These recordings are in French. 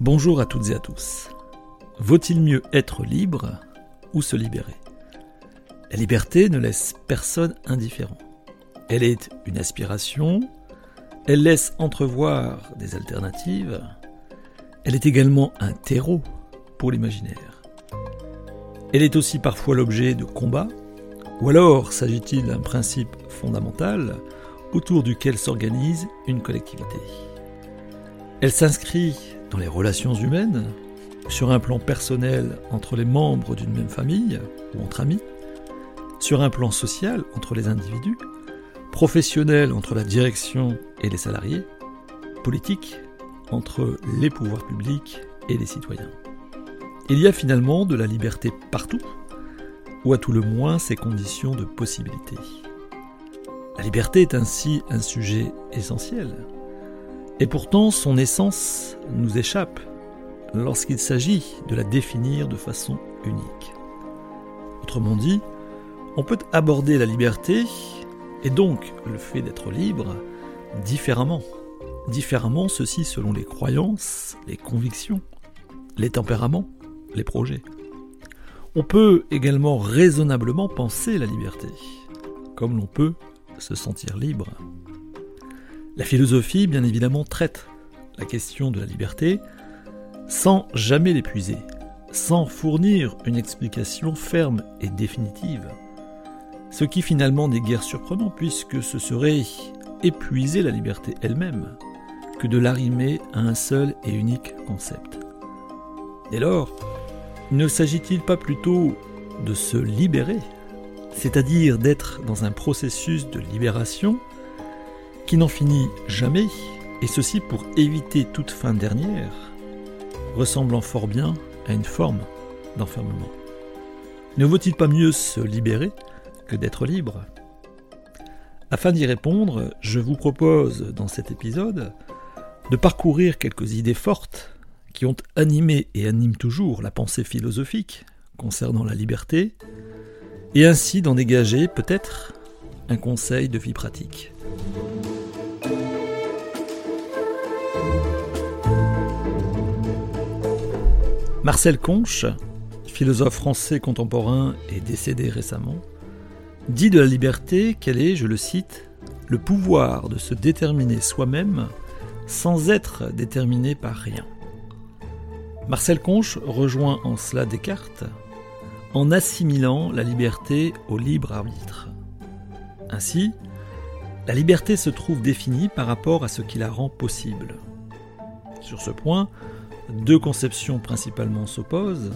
Bonjour à toutes et à tous. Vaut-il mieux être libre ou se libérer? La liberté ne laisse personne indifférent. Elle est une aspiration, elle laisse entrevoir des alternatives, elle est également un terreau pour l'imaginaire. Elle est aussi parfois l'objet de combats, ou alors s'agit-il d'un principe fondamental autour duquel s'organise une collectivité. Elle s'inscrit dans les relations humaines, sur un plan personnel entre les membres d'une même famille ou entre amis, sur un plan social entre les individus, professionnel entre la direction et les salariés, politique entre les pouvoirs publics et les citoyens. Il y a finalement de la liberté partout, ou à tout le moins ses conditions de possibilité. La liberté est ainsi un sujet essentiel, et pourtant son essence nous échappe lorsqu'il s'agit de la définir de façon unique. Autrement dit, on peut aborder la liberté, et donc le fait d'être libre, différemment. Différemment, ceci selon les croyances, les convictions, les tempéraments, les projets. On peut également raisonnablement penser la liberté, comme l'on peut se sentir libre. La philosophie, bien évidemment, traite la question de la liberté sans jamais l'épuiser, sans fournir une explication ferme et définitive. Ce qui finalement n'est guère surprenant puisque ce serait épuiser la liberté elle-même que de l'arrimer à un seul et unique concept. Dès lors, ne s'agit-il pas plutôt de se libérer, c'est-à-dire d'être dans un processus de libération qui n'en finit jamais, et ceci pour éviter toute fin dernière, ressemblant fort bien à une forme d'enfermement. Ne vaut-il pas mieux se libérer que d'être libre? Afin d'y répondre, je vous propose dans cet épisode de parcourir quelques idées fortes qui ont animé et animent toujours la pensée philosophique concernant la liberté, et ainsi d'en dégager peut-être un conseil de vie pratique. Marcel Conche, philosophe français contemporain et décédé récemment, dit de la liberté qu'elle est, je le cite, le pouvoir de se déterminer soi-même sans être déterminé par rien. Marcel Conche rejoint en cela Descartes en assimilant la liberté au libre arbitre. Ainsi, la liberté se trouve définie par rapport à ce qui la rend possible. Sur ce point, deux conceptions principalement s'opposent,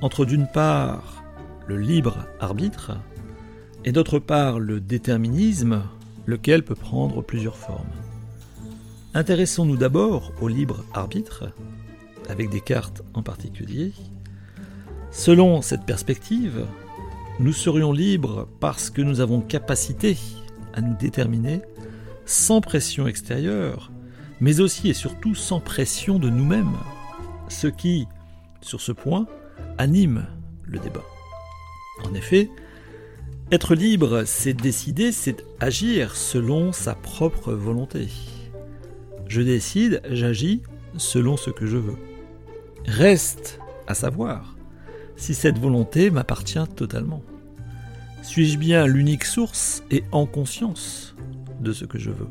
entre d'une part le libre arbitre et d'autre part le déterminisme, lequel peut prendre plusieurs formes. Intéressons-nous d'abord au libre arbitre, avec des cartes en particulier. Selon cette perspective, nous serions libres parce que nous avons capacité à nous déterminer sans pression extérieure, mais aussi et surtout sans pression de nous-mêmes ce qui, sur ce point, anime le débat. En effet, être libre, c'est décider, c'est agir selon sa propre volonté. Je décide, j'agis selon ce que je veux. Reste à savoir si cette volonté m'appartient totalement. Suis-je bien l'unique source et en conscience de ce que je veux?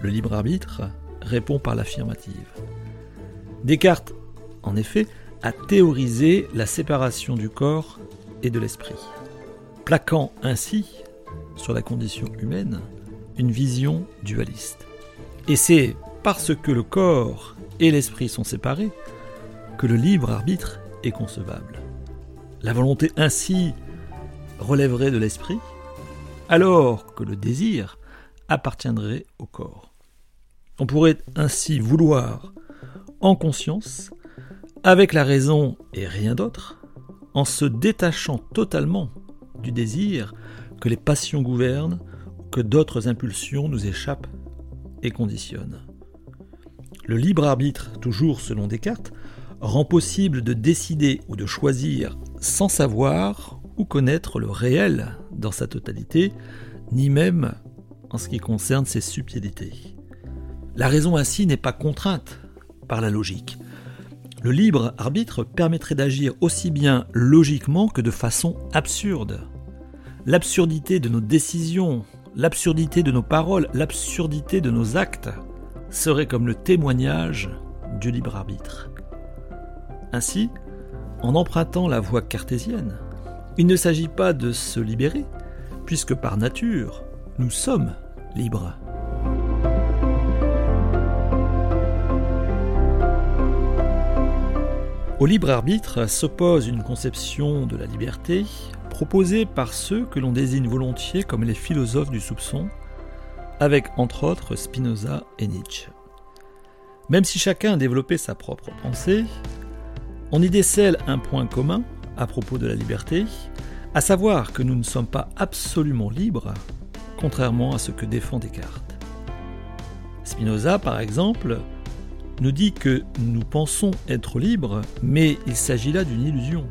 Le libre arbitre répond par l'affirmative. Descartes, en effet, a théorisé la séparation du corps et de l'esprit, plaquant ainsi sur la condition humaine une vision dualiste. Et c'est parce que le corps et l'esprit sont séparés que le libre arbitre est concevable. La volonté ainsi relèverait de l'esprit, alors que le désir appartiendrait au corps. On pourrait ainsi vouloir en conscience, avec la raison et rien d'autre, en se détachant totalement du désir que les passions gouvernent, que d'autres impulsions nous échappent et conditionnent. Le libre arbitre, toujours selon Descartes, rend possible de décider ou de choisir sans savoir ou connaître le réel dans sa totalité, ni même en ce qui concerne ses subtilités. La raison ainsi n'est pas contrainte par la logique. Le libre arbitre permettrait d'agir aussi bien logiquement que de façon absurde. L'absurdité de nos décisions, l'absurdité de nos paroles, l'absurdité de nos actes serait comme le témoignage du libre arbitre. Ainsi, en empruntant la voie cartésienne, il ne s'agit pas de se libérer, puisque par nature, nous sommes libres. Au libre arbitre s'oppose une conception de la liberté proposée par ceux que l'on désigne volontiers comme les philosophes du soupçon, avec entre autres Spinoza et Nietzsche. Même si chacun a développé sa propre pensée, on y décèle un point commun à propos de la liberté, à savoir que nous ne sommes pas absolument libres, contrairement à ce que défend Descartes. Spinoza, par exemple, nous dit que nous pensons être libres, mais il s'agit là d'une illusion,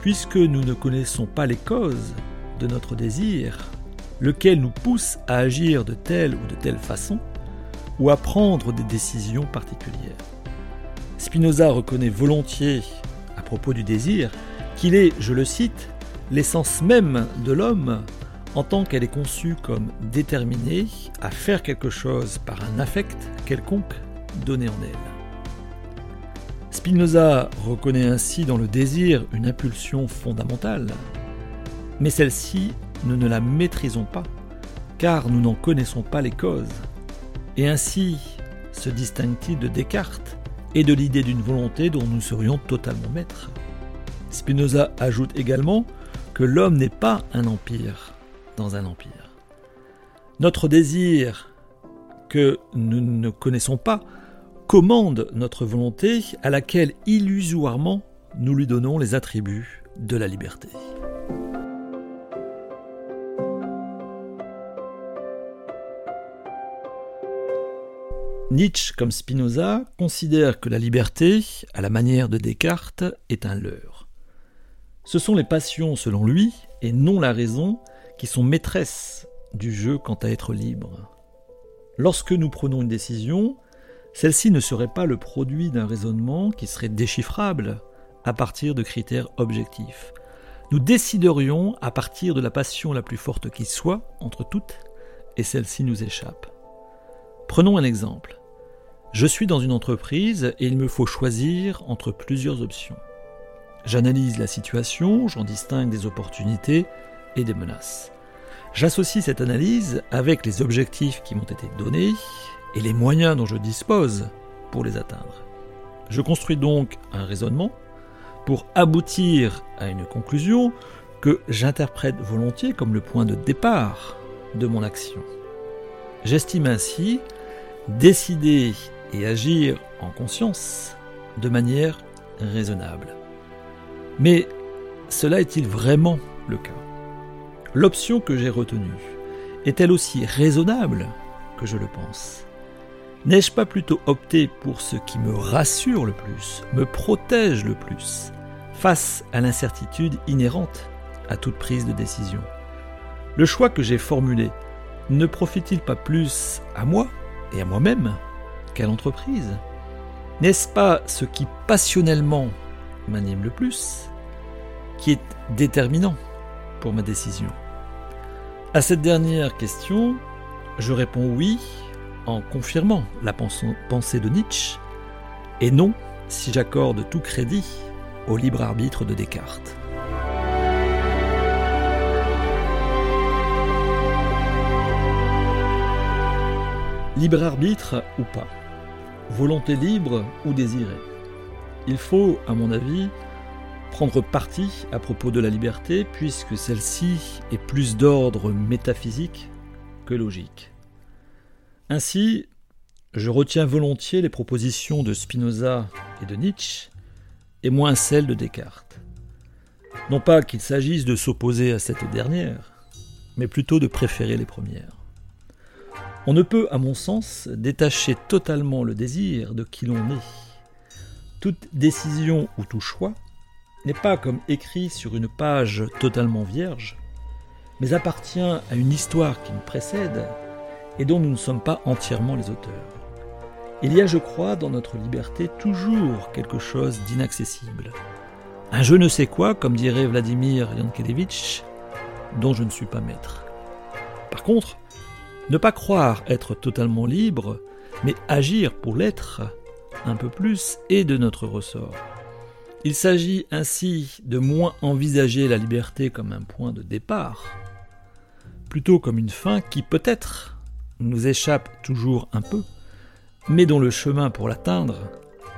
puisque nous ne connaissons pas les causes de notre désir, lequel nous pousse à agir de telle ou de telle façon, ou à prendre des décisions particulières. Spinoza reconnaît volontiers, à propos du désir, qu'il est, je le cite, l'essence même de l'homme en tant qu'elle est conçue comme déterminée à faire quelque chose par un affect quelconque donné en elle. Spinoza reconnaît ainsi dans le désir une impulsion fondamentale, mais celle-ci, nous ne la maîtrisons pas, car nous n'en connaissons pas les causes. Et ainsi se distingue-t-il de Descartes et de l'idée d'une volonté dont nous serions totalement maîtres. Spinoza ajoute également que l'homme n'est pas un empire dans un empire. Notre désir que nous ne connaissons pas commande notre volonté à laquelle illusoirement nous lui donnons les attributs de la liberté. Nietzsche, comme Spinoza, considère que la liberté, à la manière de Descartes, est un leurre. Ce sont les passions, selon lui, et non la raison, qui sont maîtresses du jeu quant à être libre. Lorsque nous prenons une décision, celle-ci ne serait pas le produit d'un raisonnement qui serait déchiffrable à partir de critères objectifs. Nous déciderions à partir de la passion la plus forte qui soit entre toutes, et celle-ci nous échappe. Prenons un exemple. Je suis dans une entreprise et il me faut choisir entre plusieurs options. J'analyse la situation, j'en distingue des opportunités et des menaces. J'associe cette analyse avec les objectifs qui m'ont été donnés et les moyens dont je dispose pour les atteindre. Je construis donc un raisonnement pour aboutir à une conclusion que j'interprète volontiers comme le point de départ de mon action. J'estime ainsi décider et agir en conscience de manière raisonnable. Mais cela est-il vraiment le cas? L'option que j'ai retenue est-elle aussi raisonnable que je le pense? N'ai-je pas plutôt opté pour ce qui me rassure le plus, me protège le plus, face à l'incertitude inhérente à toute prise de décision? Le choix que j'ai formulé ne profite-t-il pas plus à moi et à moi-même qu'à l'entreprise? N'est-ce pas ce qui passionnellement m'anime le plus qui est déterminant pour ma décision? À cette dernière question, je réponds oui en confirmant la pensée de Nietzsche, et non si j'accorde tout crédit au libre arbitre de Descartes. Libre arbitre ou pas Volonté libre ou désirée Il faut, à mon avis, prendre parti à propos de la liberté puisque celle-ci est plus d'ordre métaphysique que logique. Ainsi, je retiens volontiers les propositions de Spinoza et de Nietzsche, et moins celles de Descartes. Non pas qu'il s'agisse de s'opposer à cette dernière, mais plutôt de préférer les premières. On ne peut, à mon sens, détacher totalement le désir de qui l'on est. Toute décision ou tout choix n'est pas comme écrit sur une page totalement vierge, mais appartient à une histoire qui nous précède et dont nous ne sommes pas entièrement les auteurs. Il y a, je crois, dans notre liberté toujours quelque chose d'inaccessible. Un je ne sais quoi, comme dirait Vladimir Yankelevitch, dont je ne suis pas maître. Par contre, ne pas croire être totalement libre, mais agir pour l'être un peu plus est de notre ressort. Il s'agit ainsi de moins envisager la liberté comme un point de départ, plutôt comme une fin qui peut-être nous échappe toujours un peu, mais dont le chemin pour l'atteindre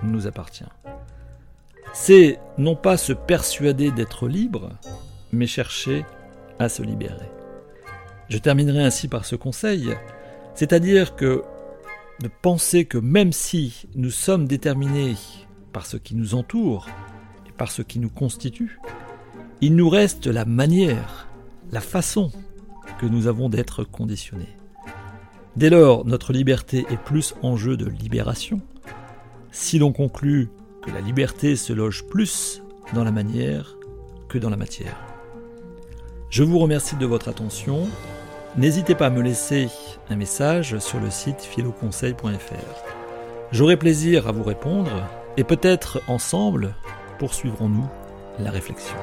nous appartient. C'est non pas se persuader d'être libre, mais chercher à se libérer. Je terminerai ainsi par ce conseil, c'est-à-dire que de penser que même si nous sommes déterminés par ce qui nous entoure et par ce qui nous constitue, il nous reste la manière, la façon que nous avons d'être conditionnés. Dès lors, notre liberté est plus en jeu de libération, si l'on conclut que la liberté se loge plus dans la manière que dans la matière. Je vous remercie de votre attention. N'hésitez pas à me laisser un message sur le site philoconseil.fr. J'aurai plaisir à vous répondre et peut-être ensemble poursuivrons-nous la réflexion.